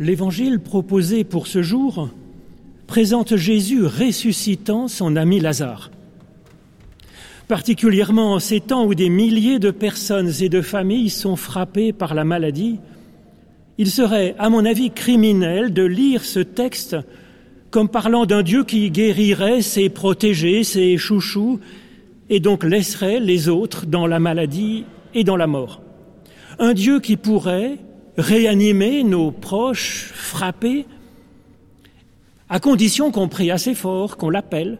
L'évangile proposé pour ce jour présente Jésus ressuscitant son ami Lazare. Particulièrement en ces temps où des milliers de personnes et de familles sont frappées par la maladie, il serait, à mon avis, criminel de lire ce texte comme parlant d'un Dieu qui guérirait ses protégés, ses chouchous, et donc laisserait les autres dans la maladie et dans la mort. Un Dieu qui pourrait réanimer nos proches frappés, à condition qu'on prie assez fort, qu'on l'appelle.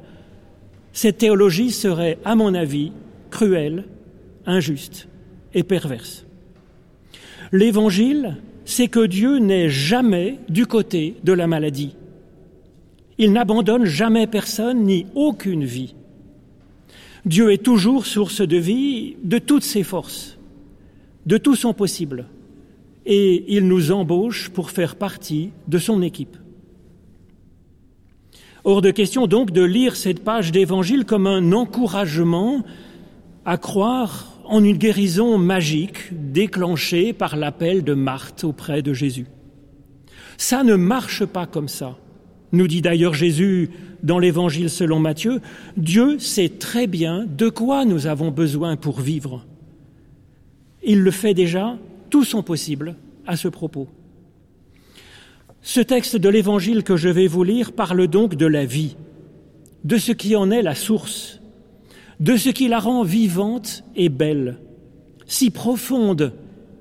Cette théologie serait, à mon avis, cruelle, injuste et perverse. L'Évangile, c'est que Dieu n'est jamais du côté de la maladie. Il n'abandonne jamais personne ni aucune vie. Dieu est toujours source de vie de toutes ses forces, de tout son possible, et il nous embauche pour faire partie de son équipe. Hors de question donc de lire cette page d'évangile comme un encouragement à croire en une guérison magique déclenchée par l'appel de Marthe auprès de Jésus. Ça ne marche pas comme ça. Nous dit d'ailleurs Jésus dans l'Évangile selon Matthieu, Dieu sait très bien de quoi nous avons besoin pour vivre. Il le fait déjà, tout son possible à ce propos. Ce texte de l'Évangile que je vais vous lire parle donc de la vie, de ce qui en est la source, de ce qui la rend vivante et belle, si profonde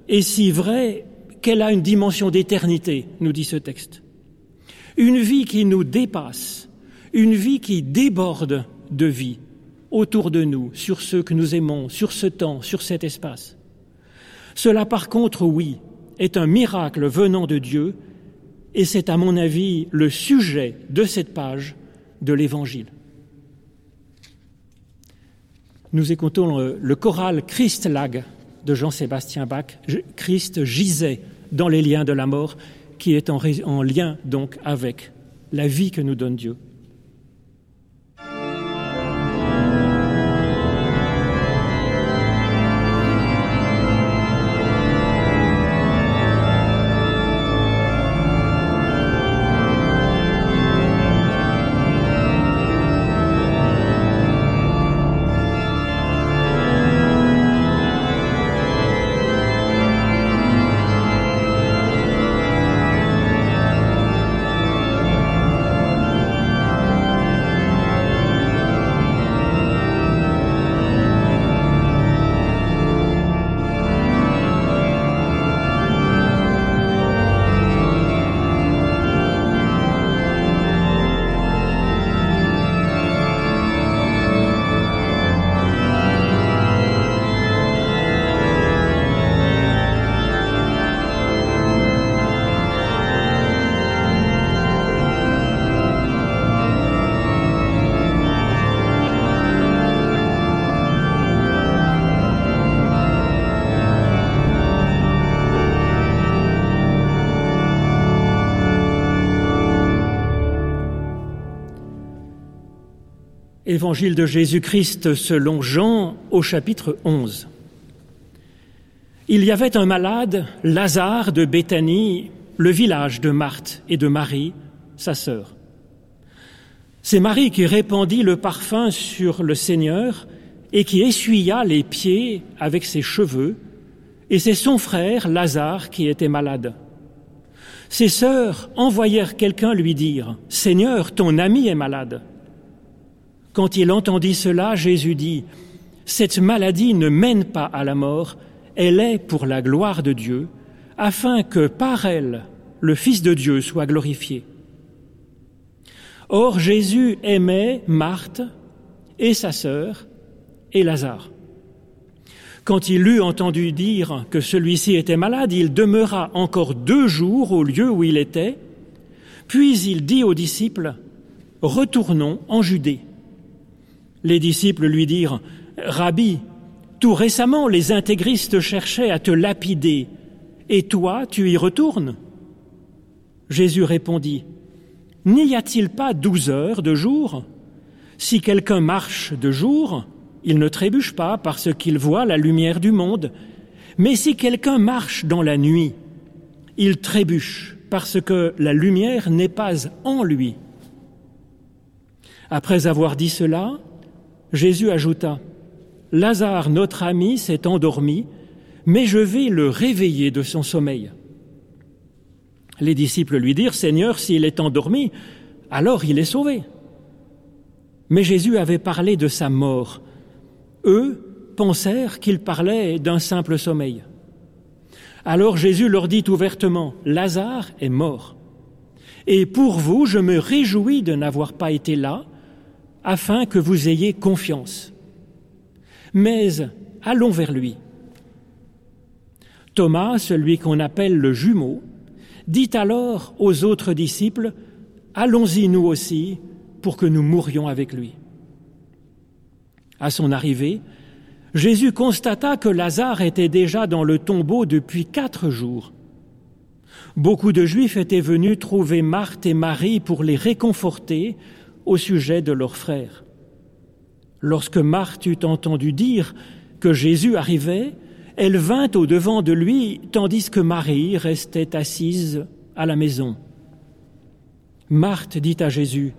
et si vraie qu'elle a une dimension d'éternité, nous dit ce texte une vie qui nous dépasse, une vie qui déborde de vie autour de nous, sur ceux que nous aimons, sur ce temps, sur cet espace. Cela, par contre, oui, est un miracle venant de Dieu, et c'est, à mon avis, le sujet de cette page de l'Évangile. Nous écoutons le, choral Christ lag de Jean-Sébastien Bach. Christ gisait dans les liens de la mort qui est en, en lien donc avec la vie que nous donne Dieu. Évangile de Jésus-Christ selon Jean au chapitre 11. Il y avait un malade, Lazare de Béthanie, le village de Marthe et de Marie, sa sœur. C'est Marie qui répandit le parfum sur le Seigneur et qui essuya les pieds avec ses cheveux, et c'est son frère, Lazare, qui était malade. Ses sœurs envoyèrent quelqu'un lui dire, Seigneur, ton ami est malade. Quand il entendit cela, Jésus dit, Cette maladie ne mène pas à la mort, elle est pour la gloire de Dieu, afin que par elle le Fils de Dieu soit glorifié. Or Jésus aimait Marthe et sa sœur et Lazare. Quand il eut entendu dire que celui-ci était malade, il demeura encore deux jours au lieu où il était, puis il dit aux disciples, Retournons en Judée. Les disciples lui dirent Rabbi, tout récemment les intégristes cherchaient à te lapider, et toi tu y retournes Jésus répondit N'y a-t-il pas douze heures de jour? Si quelqu'un marche de jour, il ne trébuche pas parce qu'il voit la lumière du monde, mais si quelqu'un marche dans la nuit, il trébuche parce que la lumière n'est pas en lui. Après avoir dit cela, Jésus ajouta, Lazare, notre ami, s'est endormi, mais je vais le réveiller de son sommeil. Les disciples lui dirent, Seigneur, s'il est endormi, alors il est sauvé. Mais Jésus avait parlé de sa mort. Eux pensèrent qu'il parlait d'un simple sommeil. Alors Jésus leur dit ouvertement, Lazare est mort. Et pour vous, je me réjouis de n'avoir pas été là, afin que vous ayez confiance. Mais allons vers lui. Thomas, celui qu'on appelle le jumeau, dit alors aux autres disciples, Allons-y nous aussi pour que nous mourions avec lui. À son arrivée, Jésus constata que Lazare était déjà dans le tombeau depuis quatre jours. Beaucoup de Juifs étaient venus trouver Marthe et Marie pour les réconforter au sujet de leur frère. Lorsque Marthe eut entendu dire que Jésus arrivait, elle vint au devant de lui, tandis que Marie restait assise à la maison. Marthe dit à Jésus,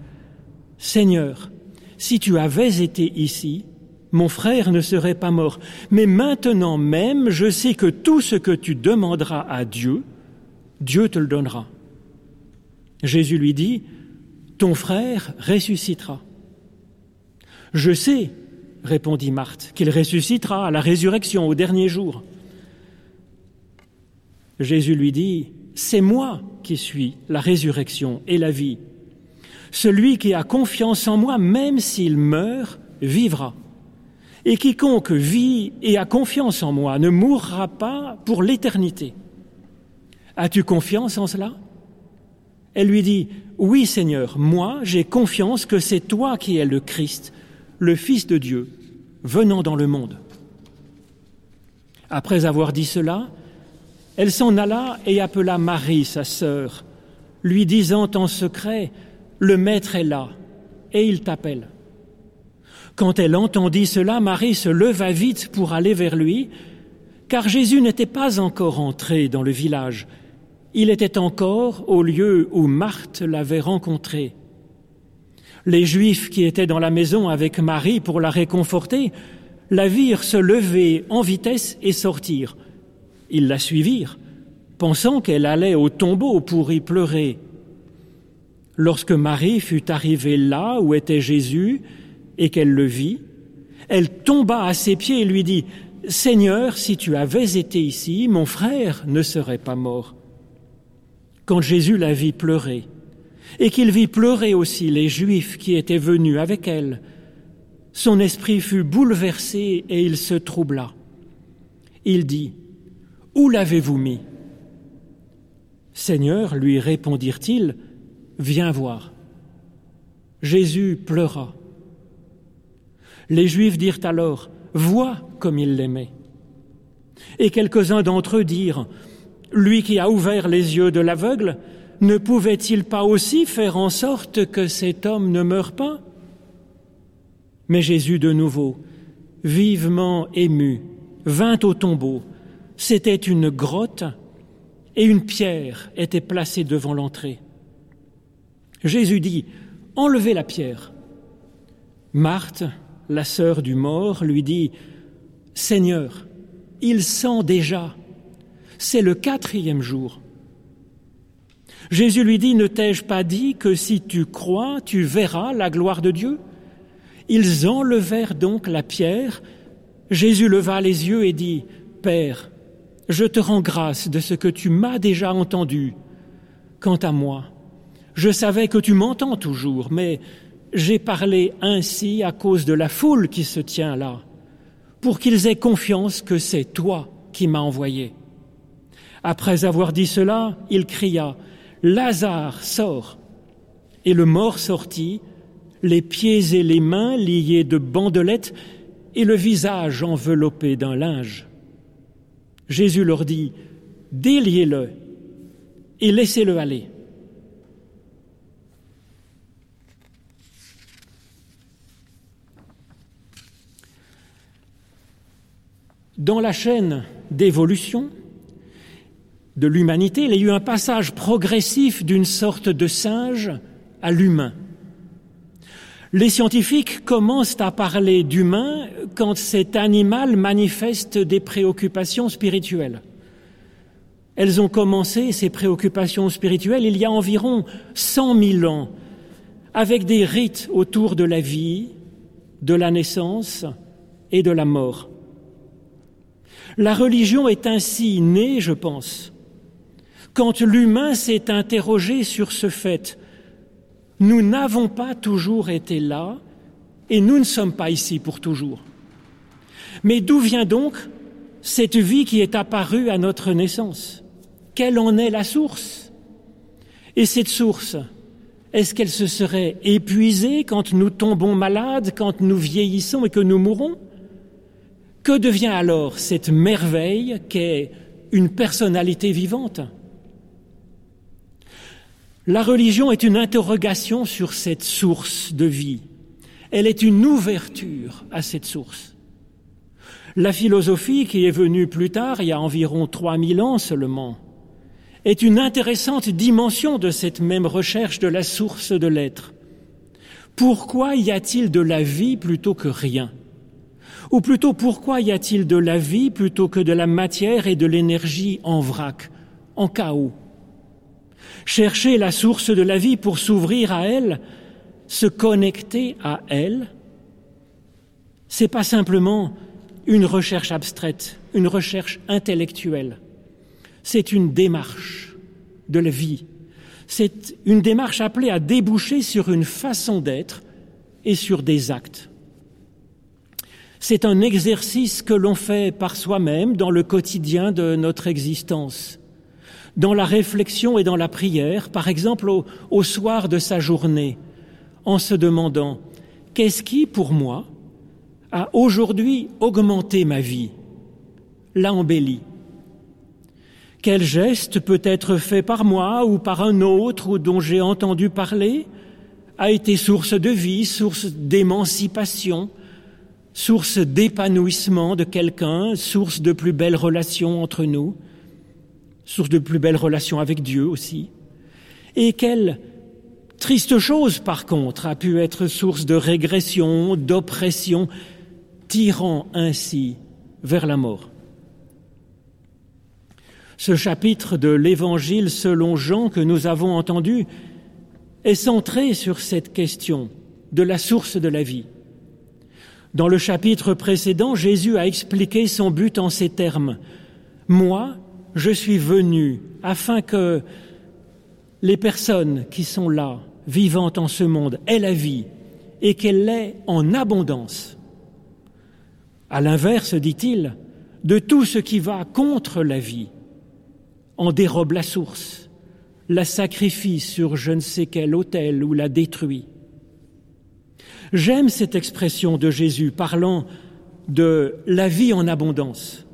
Seigneur, si tu avais été ici, mon frère ne serait pas mort. Mais maintenant même, je sais que tout ce que tu demanderas à Dieu, Dieu te le donnera. Jésus lui dit, Ton frère ressuscitera. Je sais, répondit Marthe, qu'il ressuscitera à la résurrection au dernier jour. Jésus lui dit, C'est moi qui suis la résurrection et la vie. Celui qui a confiance en moi, même s'il meurt, vivra. Et quiconque vit et a confiance en moi ne mourra pas pour l'éternité. As-tu confiance en cela? Elle lui dit, Oui Seigneur, moi j'ai confiance que c'est toi qui es le Christ, le Fils de Dieu, venant dans le monde. Après avoir dit cela, elle s'en alla et appela Marie, sa sœur, lui disant en secret, Le Maître est là, et il t'appelle. Quand elle entendit cela, Marie se leva vite pour aller vers lui, car Jésus n'était pas encore entré dans le village. Il était encore au lieu où Marthe l'avait rencontré. Les Juifs qui étaient dans la maison avec Marie pour la réconforter la virent se lever en vitesse et sortir. Ils la suivirent, pensant qu'elle allait au tombeau pour y pleurer. Lorsque Marie fut arrivée là où était Jésus, et qu'elle le vit, elle tomba à ses pieds et lui dit, Seigneur, si tu avais été ici, mon frère ne serait pas mort. Quand Jésus la vit pleurer, et qu'il vit pleurer aussi les Juifs qui étaient venus avec elle, son esprit fut bouleversé et il se troubla. Il dit, Où l'avez-vous mis? Seigneur, lui répondirent-ils, viens voir. Jésus pleura. Les Juifs dirent alors, Vois comme il l'aimait. Et quelques-uns d'entre eux dirent, Lui qui a ouvert les yeux de l'aveugle, ne pouvait-il pas aussi faire en sorte que cet homme ne meure pas? Mais Jésus de nouveau, vivement ému, vint au tombeau. C'était une grotte et une pierre était placée devant l'entrée. Jésus dit, Enlevez la pierre. Marthe, la sœur du mort, lui dit, Seigneur, il sent déjà, c'est le quatrième jour. Jésus lui dit, Ne t'ai-je pas dit que si tu crois, tu verras la gloire de Dieu? Ils enlevèrent donc la pierre. Jésus leva les yeux et dit, Père, je te rends grâce de ce que tu m'as déjà entendu. Quant à moi, je savais que tu m'entends toujours, mais j'ai parlé ainsi à cause de la foule qui se tient là, pour qu'ils aient confiance que c'est toi qui m'as envoyé. Après avoir dit cela, il cria, Lazare, sors. Et le mort sortit, les pieds et les mains liés de bandelettes et le visage enveloppé d'un linge. Jésus leur dit, Déliez-le et laissez-le aller. Dans la chaîne d'évolution, de l'humanité, il y a eu un passage progressif d'une sorte de singe à l'humain. Les scientifiques commencent à parler d'humain quand cet animal manifeste des préoccupations spirituelles. Elles ont commencé, ces préoccupations spirituelles, il y a environ cent mille ans, avec des rites autour de la vie, de la naissance et de la mort. La religion est ainsi née, je pense, quand l'humain s'est interrogé sur ce fait. Nous n'avons pas toujours été là et nous ne sommes pas ici pour toujours. Mais d'où vient donc cette vie qui est apparue à notre naissance? Quelle en est la source? Et cette source, est-ce qu'elle se serait épuisée quand nous tombons malades, quand nous vieillissons et que nous mourons? Que devient alors cette merveille qu'est une personnalité vivante? La religion est une interrogation sur cette source de vie. Elle est une ouverture à cette source. La philosophie, qui est venue plus tard, il y a environ 3000 ans seulement, est une intéressante dimension de cette même recherche de la source de l'être. Pourquoi y a-t-il de la vie plutôt que rien? Ou plutôt, pourquoi y a-t-il de la vie plutôt que de la matière et de l'énergie en vrac, en chaos? Chercher la source de la vie pour s'ouvrir à elle, se connecter à elle, c'est pas simplement une recherche abstraite, une recherche intellectuelle. C'est une démarche de la vie. C'est une démarche appelée à déboucher sur une façon d'être et sur des actes. C'est un exercice que l'on fait par soi-même dans le quotidien de notre existence, dans la réflexion et dans la prière, par exemple au, soir de sa journée, en se demandant qu'est-ce qui, pour moi, a aujourd'hui augmenté ma vie, l'a Quel geste peut être fait par moi ou par un autre dont j'ai entendu parler a été source de vie, source d'émancipation, source d'épanouissement de quelqu'un, source de plus belles relations entre nous, source de plus belles relations avec Dieu aussi. Et quelle triste chose, par contre, a pu être source de régression, d'oppression, tirant ainsi vers la mort. Ce chapitre de l'Évangile selon Jean que nous avons entendu est centré sur cette question de la source de la vie. Dans le chapitre précédent, Jésus a expliqué son but en ces termes. Moi, je suis venu afin que les personnes qui sont là, vivantes en ce monde, aient la vie et qu'elle l'ait en abondance. À l'inverse, dit-il, de tout ce qui va contre la vie, en dérobe la source, la sacrifie sur je ne sais quel autel ou la détruit. J'aime cette expression de Jésus parlant de la vie en abondance,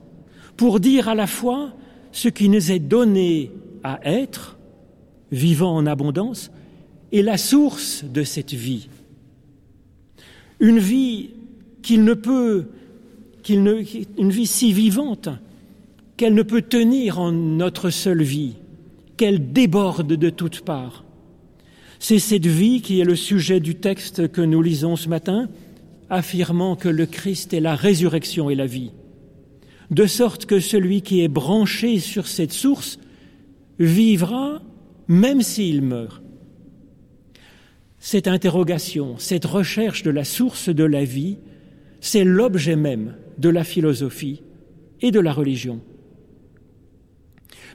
pour dire à la fois ce qui nous est donné à être, vivant en abondance, et la source de cette vie. Une vie qu'il ne peut, qu'il ne, une vie si vivante qu'elle ne peut tenir en notre seule vie, qu'elle déborde de toutes parts. C'est cette vie qui est le sujet du texte que nous lisons ce matin, affirmant que le Christ est la résurrection et la vie, de sorte que celui qui est branché sur cette source vivra même s'il meurt. Cette interrogation, cette recherche de la source de la vie, c'est l'objet même de la philosophie et de la religion.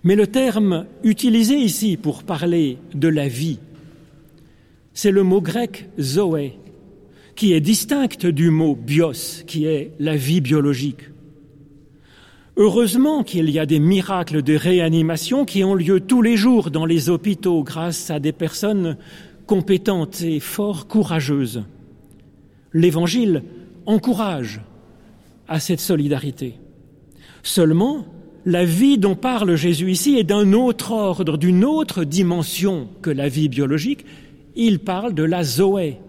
Mais le terme utilisé ici pour parler de la vie c'est le mot grec zoé, qui est distinct du mot bios, qui est la vie biologique. Heureusement qu'il y a des miracles de réanimation qui ont lieu tous les jours dans les hôpitaux grâce à des personnes compétentes et fort courageuses. L'Évangile encourage à cette solidarité. Seulement, la vie dont parle Jésus ici est d'un autre ordre, d'une autre dimension que la vie biologique, il parle de la Zoé,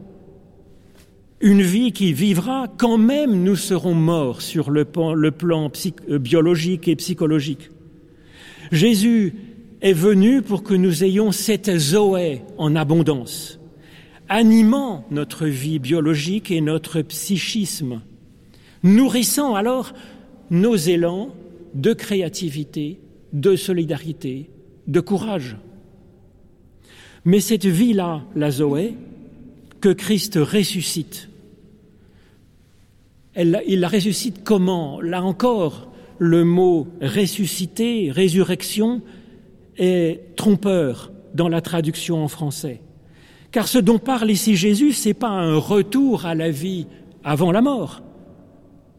une vie qui vivra quand même nous serons morts sur le plan, euh, biologique et psychologique. Jésus est venu pour que nous ayons cette Zoé en abondance, animant notre vie biologique et notre psychisme, nourrissant alors nos élans de créativité, de solidarité, de courage. Mais cette vie-là, la Zoé, que Christ ressuscite, il la ressuscite comment? Là encore, le mot ressuscité, résurrection, est trompeur dans la traduction en français. Car ce dont parle ici Jésus, ce n'est pas un retour à la vie avant la mort,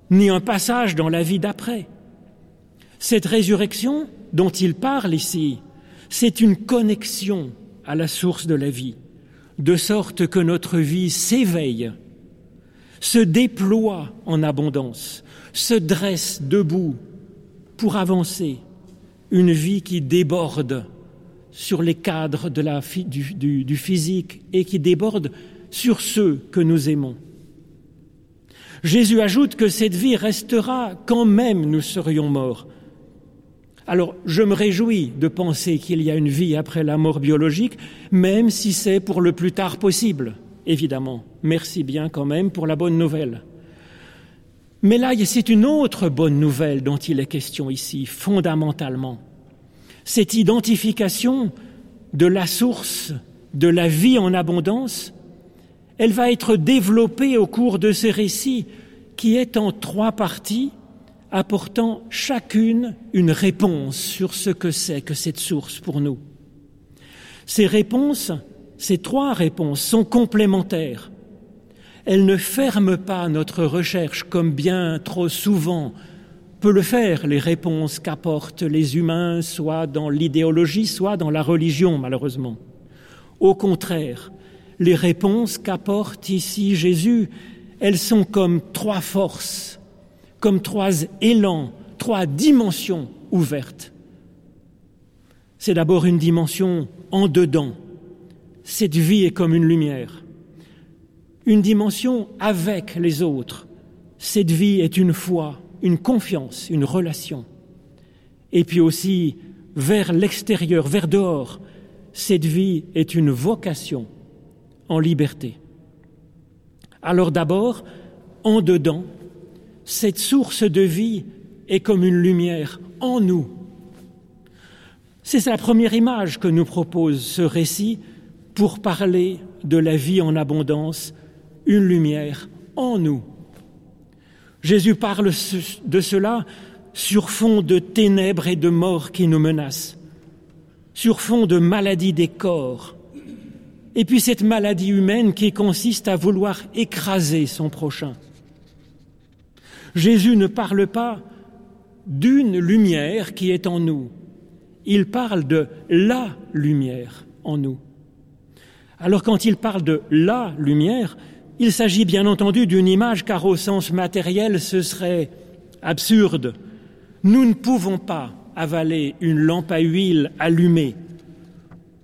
ni un passage dans la vie d'après. Cette résurrection dont il parle ici, c'est une connexion à la source de la vie, de sorte que notre vie s'éveille, se déploie en abondance, se dresse debout pour avancer, une vie qui déborde sur les cadres du physique et qui déborde sur ceux que nous aimons. Jésus ajoute que cette vie restera quand même nous serions morts, alors, je me réjouis de penser qu'il y a une vie après la mort biologique, même si c'est pour le plus tard possible, évidemment. Merci bien quand même pour la bonne nouvelle. Mais là, c'est une autre bonne nouvelle dont il est question ici, fondamentalement. Cette identification de la source de la vie en abondance, elle va être développée au cours de ce récit qui est en trois parties apportant chacune une réponse sur ce que c'est que cette source pour nous. Ces réponses, ces trois réponses sont complémentaires. Elles ne ferment pas notre recherche comme bien trop souvent peut le faire les réponses qu'apportent les humains, soit dans l'idéologie, soit dans la religion, malheureusement. Au contraire, les réponses qu'apporte ici Jésus, elles sont comme trois forces comme trois élans, trois dimensions ouvertes. C'est d'abord une dimension en dedans. Cette vie est comme une lumière. Une dimension avec les autres. Cette vie est une foi, une confiance, une relation. Et puis aussi vers l'extérieur, vers dehors. Cette vie est une vocation en liberté. Alors d'abord, en dedans, cette source de vie est comme une lumière en nous. C'est la première image que nous propose ce récit pour parler de la vie en abondance, une lumière en nous. Jésus parle de cela sur fond de ténèbres et de mort qui nous menacent, sur fond de maladie des corps, et puis cette maladie humaine qui consiste à vouloir écraser son prochain. Jésus ne parle pas d'une lumière qui est en nous, il parle de la lumière en nous. Alors quand il parle de la lumière, il s'agit bien entendu d'une image car au sens matériel ce serait absurde. Nous ne pouvons pas avaler une lampe à huile allumée.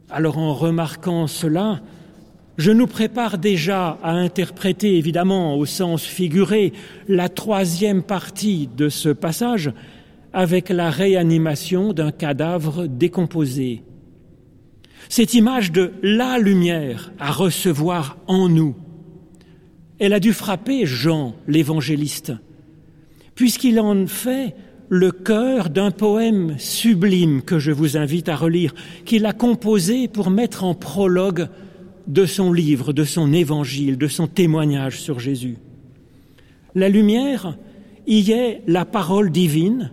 Alors en remarquant cela, je nous prépare déjà à interpréter, évidemment, au sens figuré, la troisième partie de ce passage avec la réanimation d'un cadavre décomposé. Cette image de la lumière à recevoir en nous, elle a dû frapper Jean, l'évangéliste, puisqu'il en fait le cœur d'un poème sublime que je vous invite à relire, qu'il a composé pour mettre en prologue de son livre, de son évangile, de son témoignage sur Jésus. La lumière y est la parole divine.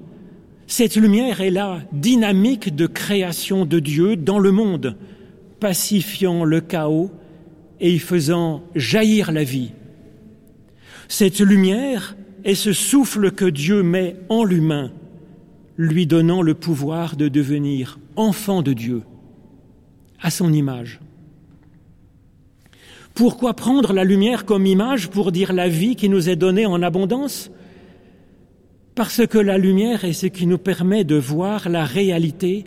Cette lumière est la dynamique de création de Dieu dans le monde, pacifiant le chaos et y faisant jaillir la vie. Cette lumière est ce souffle que Dieu met en l'humain, lui donnant le pouvoir de devenir enfant de Dieu, à son image. Pourquoi prendre la lumière comme image pour dire la vie qui nous est donnée en abondance? Parce que la lumière est ce qui nous permet de voir la réalité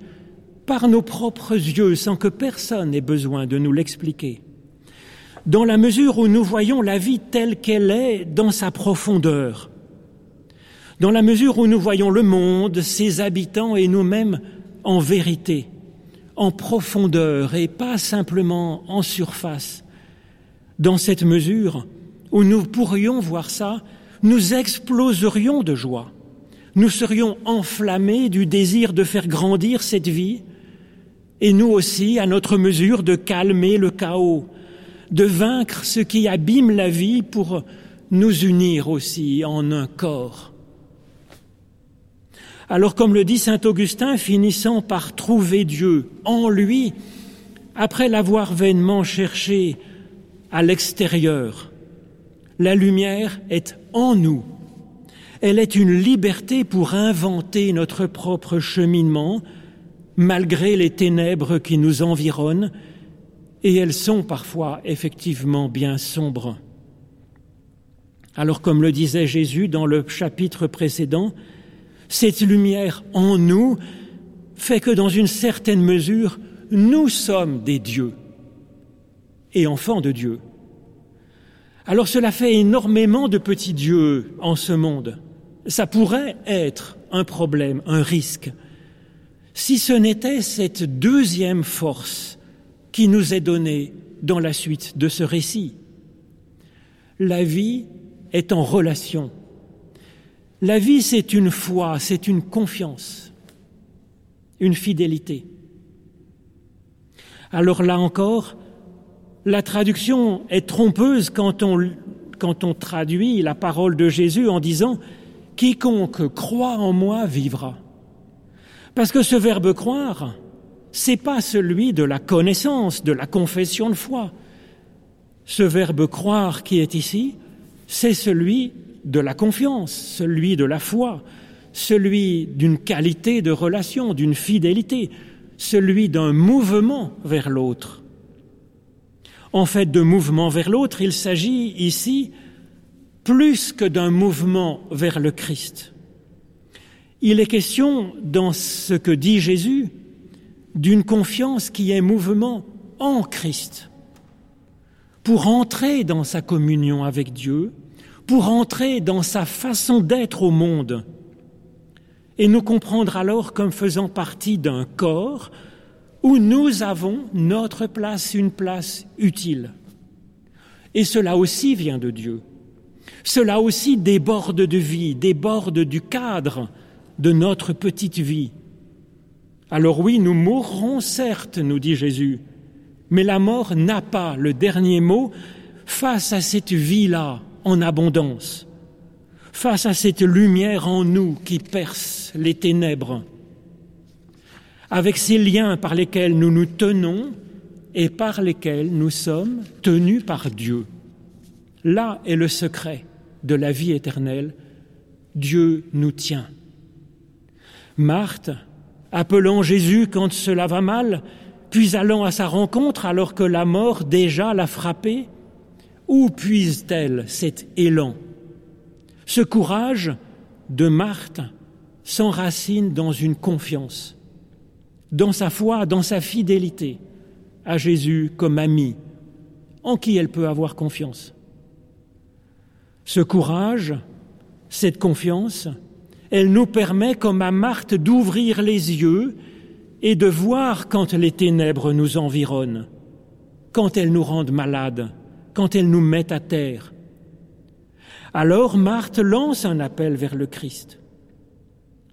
par nos propres yeux sans que personne ait besoin de nous l'expliquer. Dans la mesure où nous voyons la vie telle qu'elle est dans sa profondeur, dans la mesure où nous voyons le monde, ses habitants et nous-mêmes en vérité, en profondeur et pas simplement en surface. Dans cette mesure où nous pourrions voir ça, nous exploserions de joie. Nous serions enflammés du désir de faire grandir cette vie et nous aussi, à notre mesure, de calmer le chaos, de vaincre ce qui abîme la vie pour nous unir aussi en un corps. Alors comme le dit Saint Augustin, finissant par trouver Dieu en lui, après l'avoir vainement cherché à l'extérieur, la lumière est en nous. Elle est une liberté pour inventer notre propre cheminement, malgré les ténèbres qui nous environnent, et elles sont parfois effectivement bien sombres. Alors comme le disait Jésus dans le chapitre précédent, cette lumière en nous fait que dans une certaine mesure, nous sommes des dieux et enfants de Dieu. Alors cela fait énormément de petits dieux en ce monde. Ça pourrait être un problème, un risque, si ce n'était cette deuxième force qui nous est donnée dans la suite de ce récit. La vie est en relation la vie, c'est une foi, c'est une confiance, une fidélité. Alors là encore, la traduction est trompeuse quand on, quand on traduit la parole de Jésus en disant Quiconque croit en moi vivra. Parce que ce verbe croire, c'est pas celui de la connaissance, de la confession de foi. Ce verbe croire qui est ici, c'est celui de la confiance, celui de la foi, celui d'une qualité de relation, d'une fidélité, celui d'un mouvement vers l'autre. En fait, de mouvement vers l'autre, il s'agit ici plus que d'un mouvement vers le Christ. Il est question, dans ce que dit Jésus, d'une confiance qui est mouvement en Christ, pour entrer dans sa communion avec Dieu, pour entrer dans sa façon d'être au monde et nous comprendre alors comme faisant partie d'un corps où nous avons notre place, une place utile. Et cela aussi vient de Dieu. Cela aussi déborde de vie, déborde du cadre de notre petite vie. Alors oui, nous mourrons certes, nous dit Jésus, mais la mort n'a pas le dernier mot face à cette vie-là en abondance, face à cette lumière en nous qui perce les ténèbres, avec ces liens par lesquels nous nous tenons et par lesquels nous sommes tenus par Dieu. Là est le secret de la vie éternelle. Dieu nous tient. Marthe, appelant Jésus quand cela va mal, puis allant à sa rencontre alors que la mort déjà l'a frappée, où puise-t-elle cet élan? Ce courage de Marthe s'enracine dans une confiance, dans sa foi, dans sa fidélité à Jésus comme ami, en qui elle peut avoir confiance. Ce courage, cette confiance, elle nous permet, comme à Marthe, d'ouvrir les yeux et de voir quand les ténèbres nous environnent, quand elles nous rendent malades, quand elle nous met à terre. Alors Marthe lance un appel vers le Christ.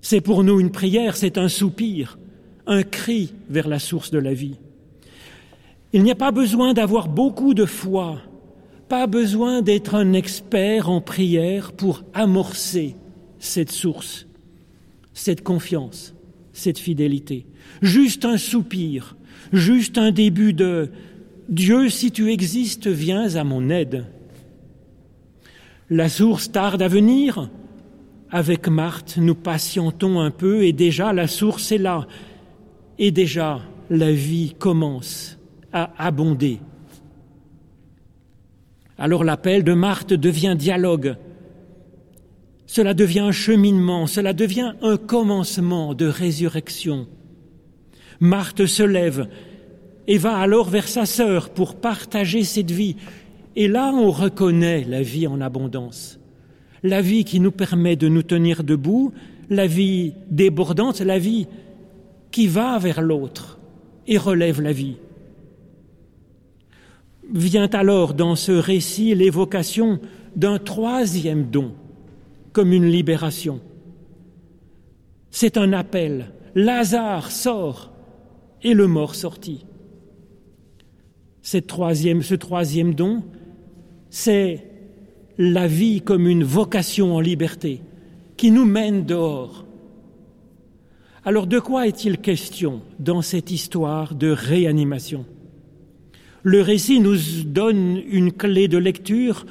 C'est pour nous une prière, c'est un soupir, un cri vers la source de la vie. Il n'y a pas besoin d'avoir beaucoup de foi, pas besoin d'être un expert en prière pour amorcer cette source, cette confiance, cette fidélité. Juste un soupir, juste un début de Dieu, si tu existes, viens à mon aide. La source tarde à venir. Avec Marthe, nous patientons un peu et déjà la source est là. Et déjà la vie commence à abonder. Alors l'appel de Marthe devient dialogue. Cela devient un cheminement, cela devient un commencement de résurrection. Marthe se lève, et va alors vers sa sœur pour partager cette vie. Et là, on reconnaît la vie en abondance, la vie qui nous permet de nous tenir debout, la vie débordante, la vie qui va vers l'autre et relève la vie. Vient alors dans ce récit l'évocation d'un troisième don, comme une libération. C'est un appel. Lazare sort et le mort sortit. Ce troisième don, c'est la vie comme une vocation en liberté qui nous mène dehors. Alors de quoi est-il question dans cette histoire de réanimation? Le récit nous donne une clé de lecture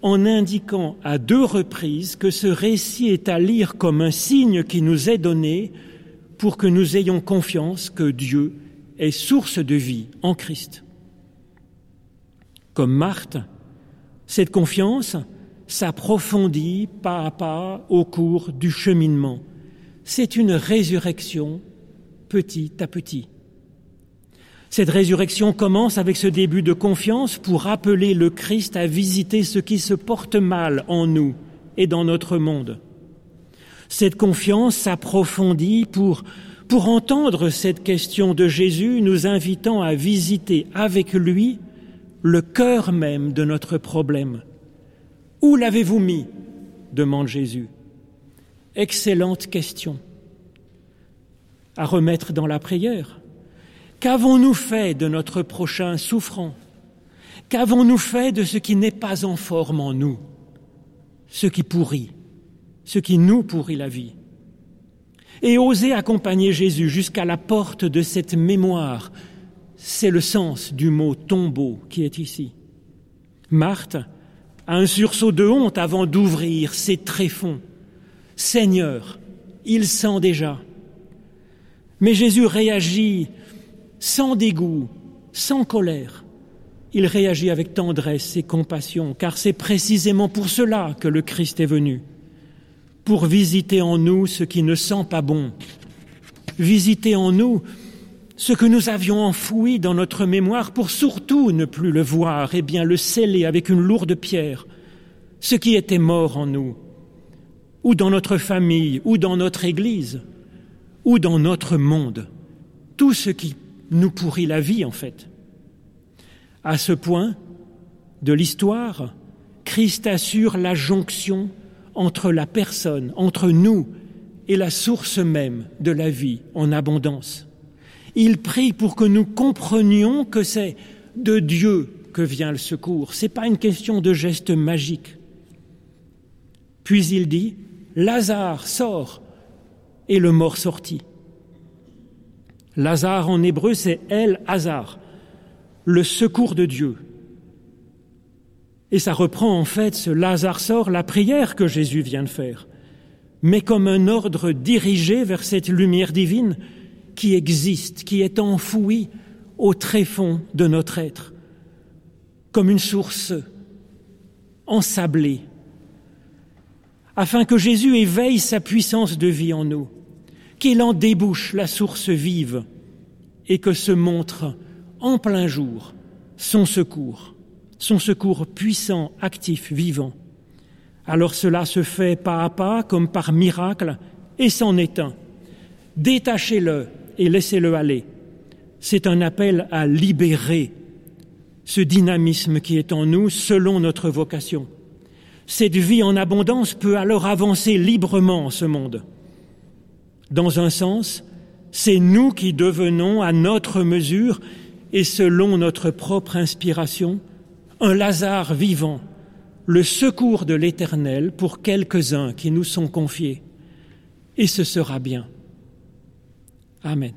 en indiquant à deux reprises que ce récit est à lire comme un signe qui nous est donné pour que nous ayons confiance que Dieu est source de vie en Christ. Comme Marthe, cette confiance s'approfondit pas à pas au cours du cheminement. C'est une résurrection petit à petit. Cette résurrection commence avec ce début de confiance pour appeler le Christ à visiter ce qui se porte mal en nous et dans notre monde. Cette confiance s'approfondit pour, pour entendre cette question de Jésus, nous invitant à visiter avec lui le cœur même de notre problème. Où l'avez-vous mis? demande Jésus. Excellente question à remettre dans la prière. Qu'avons-nous fait de notre prochain souffrant? Qu'avons-nous fait de ce qui n'est pas en forme en nous? Ce qui pourrit, ce qui nous pourrit la vie Et oser accompagner Jésus jusqu'à la porte de cette mémoire, c'est le sens du mot tombeau qui est ici. Marthe a un sursaut de honte avant d'ouvrir ses tréfonds. Seigneur, il sent déjà. Mais Jésus réagit sans dégoût, sans colère. Il réagit avec tendresse et compassion, car c'est précisément pour cela que le Christ est venu, pour visiter en nous ce qui ne sent pas bon, visiter en nous ce que nous avions enfoui dans notre mémoire pour surtout ne plus le voir et bien le sceller avec une lourde pierre, ce qui était mort en nous, ou dans notre famille, ou dans notre Église, ou dans notre monde, tout ce qui nous pourrit la vie en fait. À ce point de l'histoire, Christ assure la jonction entre la personne, entre nous et la source même de la vie en abondance. Il prie pour que nous comprenions que c'est de Dieu que vient le secours. Ce n'est pas une question de geste magique. Puis il dit, Lazare sort, et le mort sortit. Lazare en hébreu, c'est El Hazar, le secours de Dieu. Et ça reprend en fait ce Lazare sort, la prière que Jésus vient de faire, mais comme un ordre dirigé vers cette lumière divine qui existe, qui est enfoui au tréfonds de notre être, comme une source ensablée, afin que Jésus éveille sa puissance de vie en nous, qu'il en débouche la source vive et que se montre en plein jour son secours, son secours puissant, actif, vivant. Alors cela se fait pas à pas, comme par miracle, et s'en éteint. Détachez-le et laissez-le aller. C'est un appel à libérer ce dynamisme qui est en nous selon notre vocation. Cette vie en abondance peut alors avancer librement en ce monde. Dans un sens, c'est nous qui devenons à notre mesure et selon notre propre inspiration un Lazare vivant, le secours de l'Éternel pour quelques-uns qui nous sont confiés. Et ce sera bien. Amen.